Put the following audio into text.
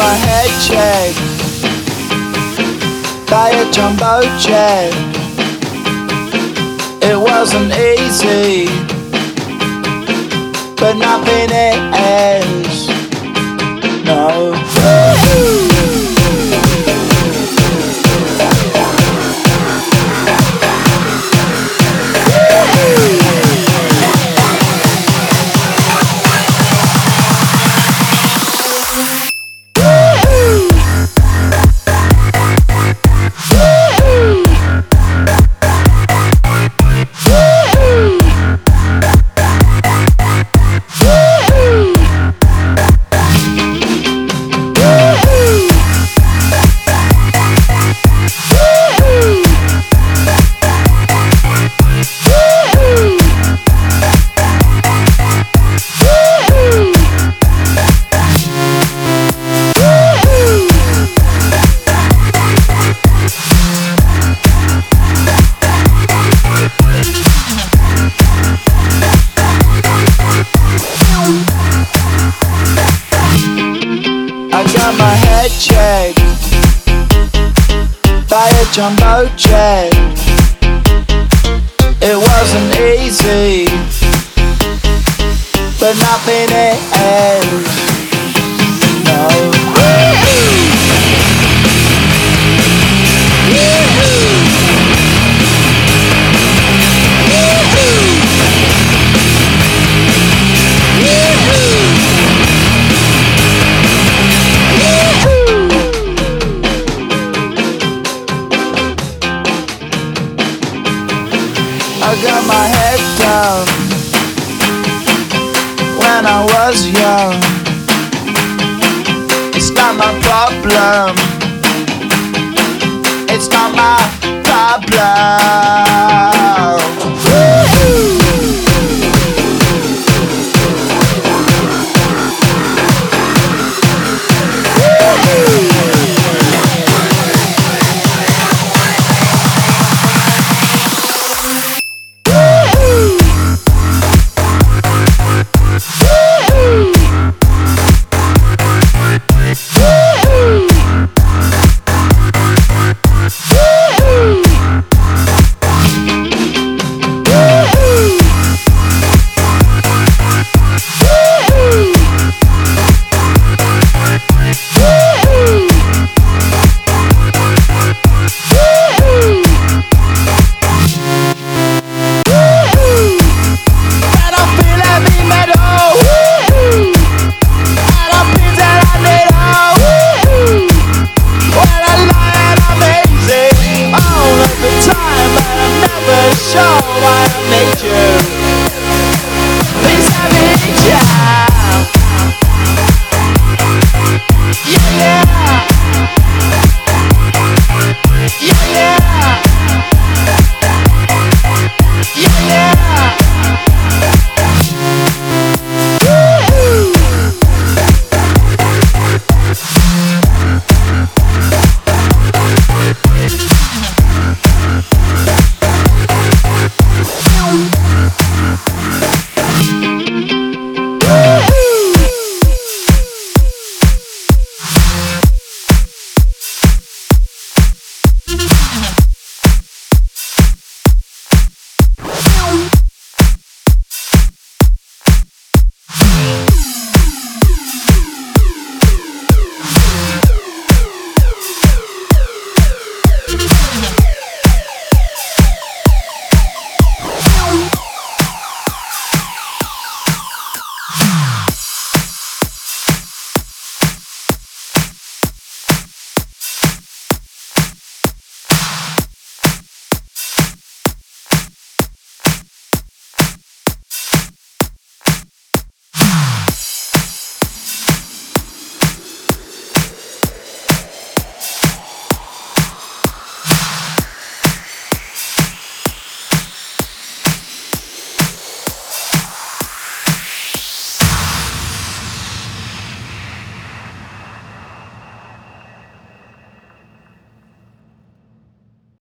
my head check by a jumbo jet. It wasn't easy. check. Buy a jumbo check. It wasn't easy, but nothing ends. problem. It's not my problem.